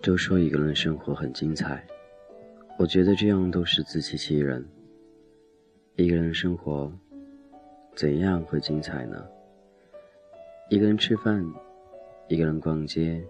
都说一个人生活很精彩，我觉得这样都是自欺欺人。一个人生活怎样会精彩呢？一个人吃饭，一个人逛街，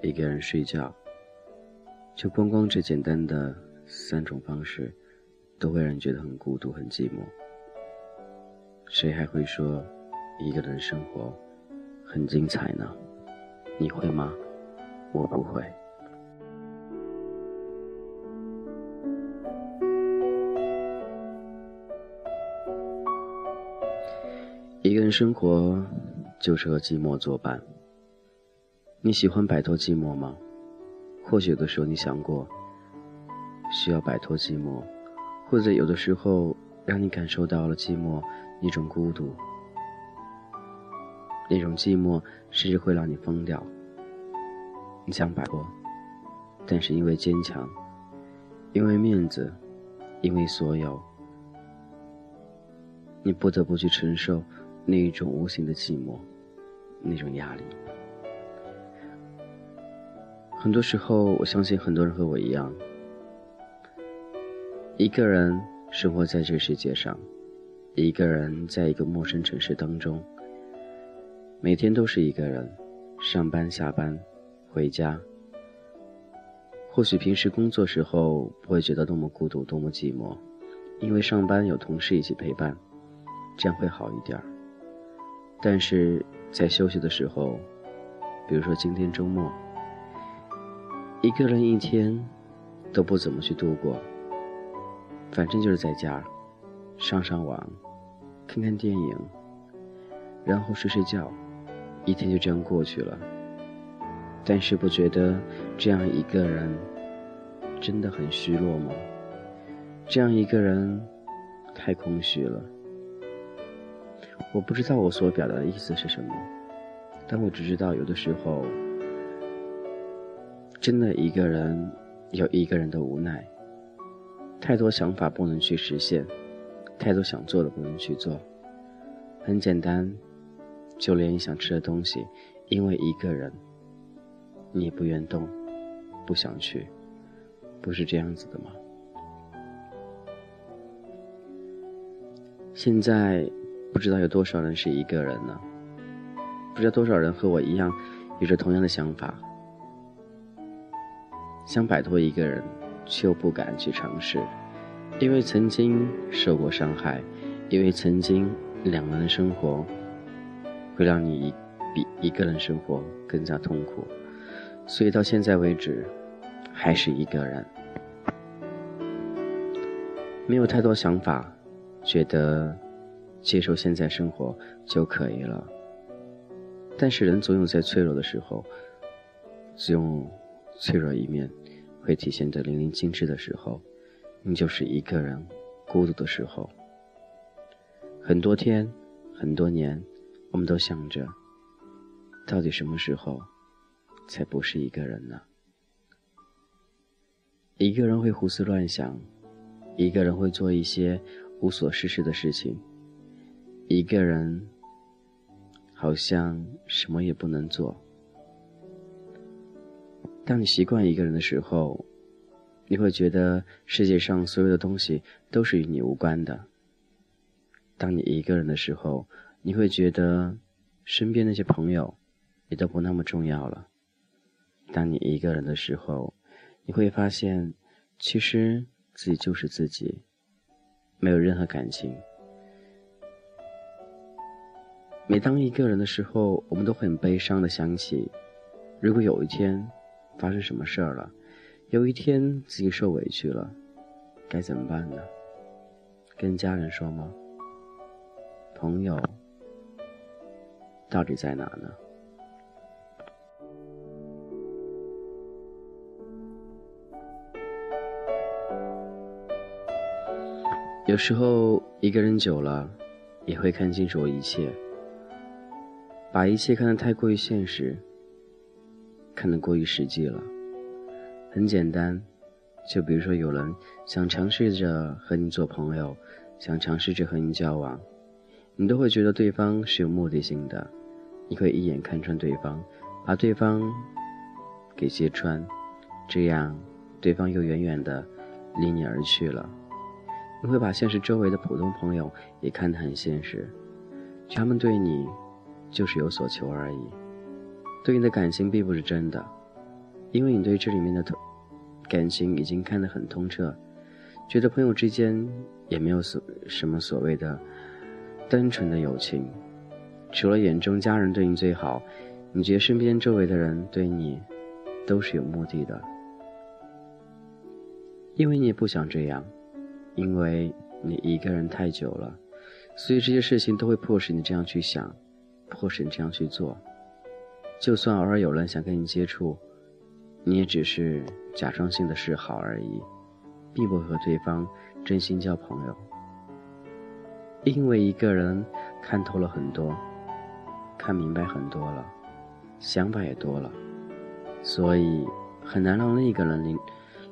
一个人睡觉，就光光这简单的三种方式，都会让人觉得很孤独、很寂寞。谁还会说一个人生活很精彩呢？你会吗？我不会。一个人生活，就是和寂寞作伴。你喜欢摆脱寂寞吗？或许有的时候你想过，需要摆脱寂寞，或者有的时候让你感受到了寂寞一种孤独，那种寂寞甚至会让你疯掉。你想摆脱，但是因为坚强，因为面子，因为所有，你不得不去承受。那一种无形的寂寞，那种压力。很多时候，我相信很多人和我一样，一个人生活在这个世界上，一个人在一个陌生城市当中，每天都是一个人，上班、下班、回家。或许平时工作时候不会觉得多么孤独、多么寂寞，因为上班有同事一起陪伴，这样会好一点儿。但是在休息的时候，比如说今天周末，一个人一天都不怎么去度过，反正就是在家上上网、看看电影，然后睡睡觉，一天就这样过去了。但是不觉得这样一个人真的很虚弱吗？这样一个人太空虚了。我不知道我所表达的意思是什么，但我只知道有的时候，真的一个人有一个人的无奈，太多想法不能去实现，太多想做的不能去做。很简单，就连你想吃的东西，因为一个人，你也不愿动，不想去，不是这样子的吗？现在。不知道有多少人是一个人呢？不知道多少人和我一样，有着同样的想法，想摆脱一个人，却又不敢去尝试，因为曾经受过伤害，因为曾经两个人的生活会让你比一个人生活更加痛苦，所以到现在为止，还是一个人，没有太多想法，觉得。接受现在生活就可以了，但是人总有在脆弱的时候，只有脆弱一面会体现得淋漓尽致的时候，你就是一个人孤独的时候。很多天，很多年，我们都想着，到底什么时候才不是一个人呢？一个人会胡思乱想，一个人会做一些无所事事的事情。一个人好像什么也不能做。当你习惯一个人的时候，你会觉得世界上所有的东西都是与你无关的。当你一个人的时候，你会觉得身边那些朋友也都不那么重要了。当你一个人的时候，你会发现，其实自己就是自己，没有任何感情。每当一个人的时候，我们都很悲伤的想起，如果有一天发生什么事儿了，有一天自己受委屈了，该怎么办呢？跟家人说吗？朋友到底在哪呢？有时候一个人久了，也会看清楚一切。把一切看得太过于现实，看得过于实际了。很简单，就比如说有人想尝试着和你做朋友，想尝试着和你交往，你都会觉得对方是有目的性的，你会一眼看穿对方，把对方给揭穿，这样对方又远远的离你而去了。你会把现实周围的普通朋友也看得很现实，他们对你就是有所求而已，对你的感情并不是真的，因为你对这里面的感情已经看得很通彻，觉得朋友之间也没有所什么所谓的单纯的友情，除了眼中家人对你最好，你觉得身边周围的人对你都是有目的的，因为你也不想这样。因为你一个人太久了，所以这些事情都会迫使你这样去想，迫使你这样去做。就算偶尔有人想跟你接触，你也只是假装性的示好而已，并不会和对方真心交朋友。因为一个人看透了很多，看明白很多了，想法也多了，所以很难让另一个人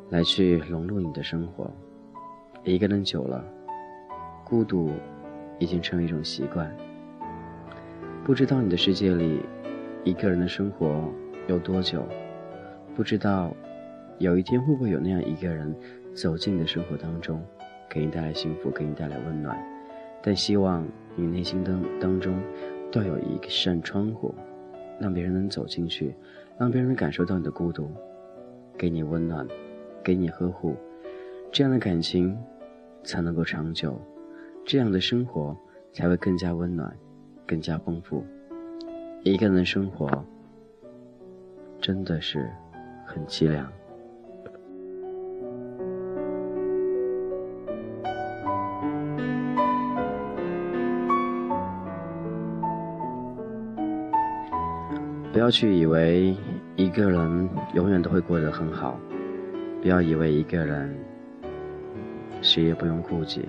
来去融入你的生活。一个人久了，孤独已经成为一种习惯。不知道你的世界里，一个人的生活有多久？不知道有一天会不会有那样一个人走进你的生活当中，给你带来幸福，给你带来温暖。但希望你内心当当中，都有一扇窗户，让别人能走进去，让别人感受到你的孤独，给你温暖，给你呵护。这样的感情才能够长久，这样的生活才会更加温暖，更加丰富。一个人生活真的是很凄凉。不要去以为一个人永远都会过得很好，不要以为一个人。谁也不用顾忌，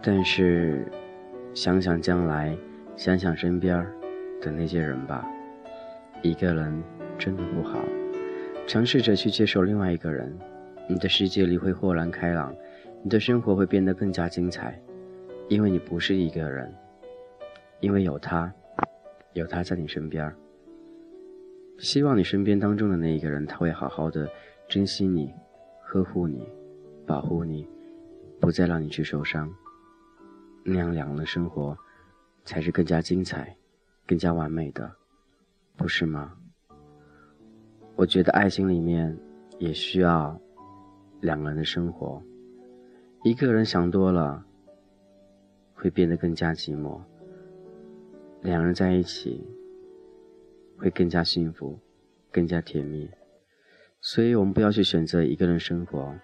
但是想想将来，想想身边的那些人吧。一个人真的不好，尝试着去接受另外一个人，你的世界里会豁然开朗，你的生活会变得更加精彩，因为你不是一个人，因为有他，有他在你身边。希望你身边当中的那一个人，他会好好的珍惜你，呵护你。保护你，不再让你去受伤，那样两人的生活才是更加精彩、更加完美的，不是吗？我觉得爱情里面也需要两个人的生活，一个人想多了会变得更加寂寞，两人在一起会更加幸福、更加甜蜜，所以我们不要去选择一个人生活。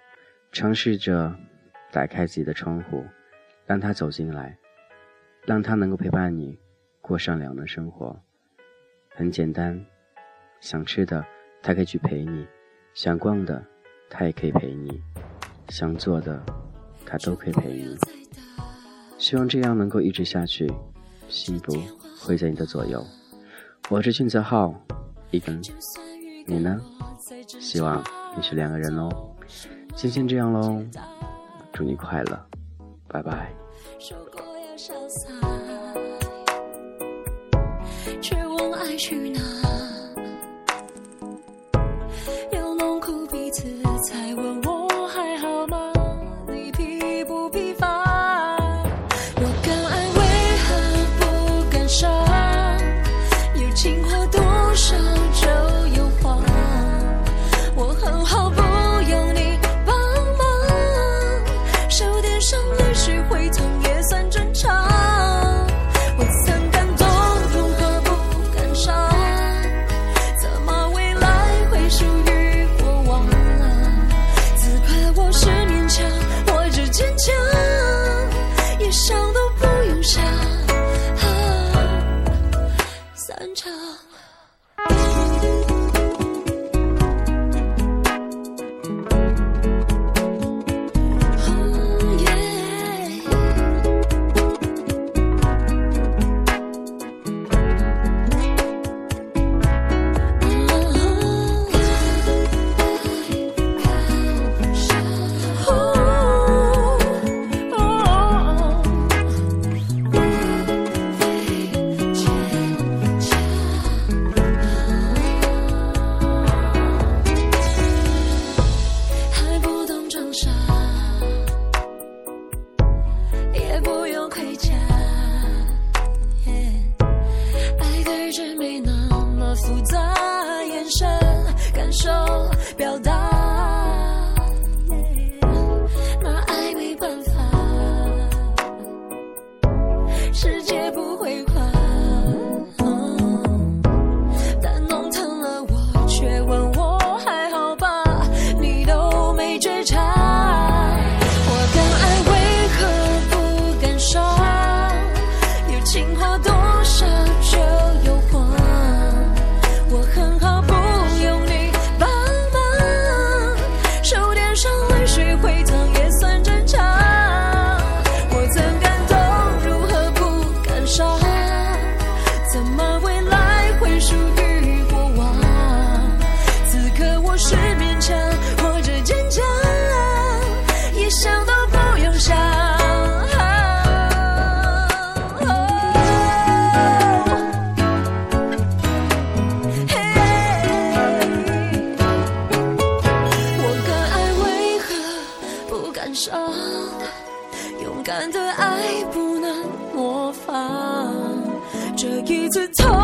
尝试着打开自己的窗户，让他走进来，让他能够陪伴你过上两人生活。很简单，想吃的他可以去陪你，想逛的他也可以陪你，想做的他都可以陪你。希望这样能够一直下去，幸福会在你的左右。我是俊泽浩，一根，你呢？希望你是两个人喽，先先这样喽，祝你快乐，拜拜。说过要潇洒，却问爱去哪？表达。一次痛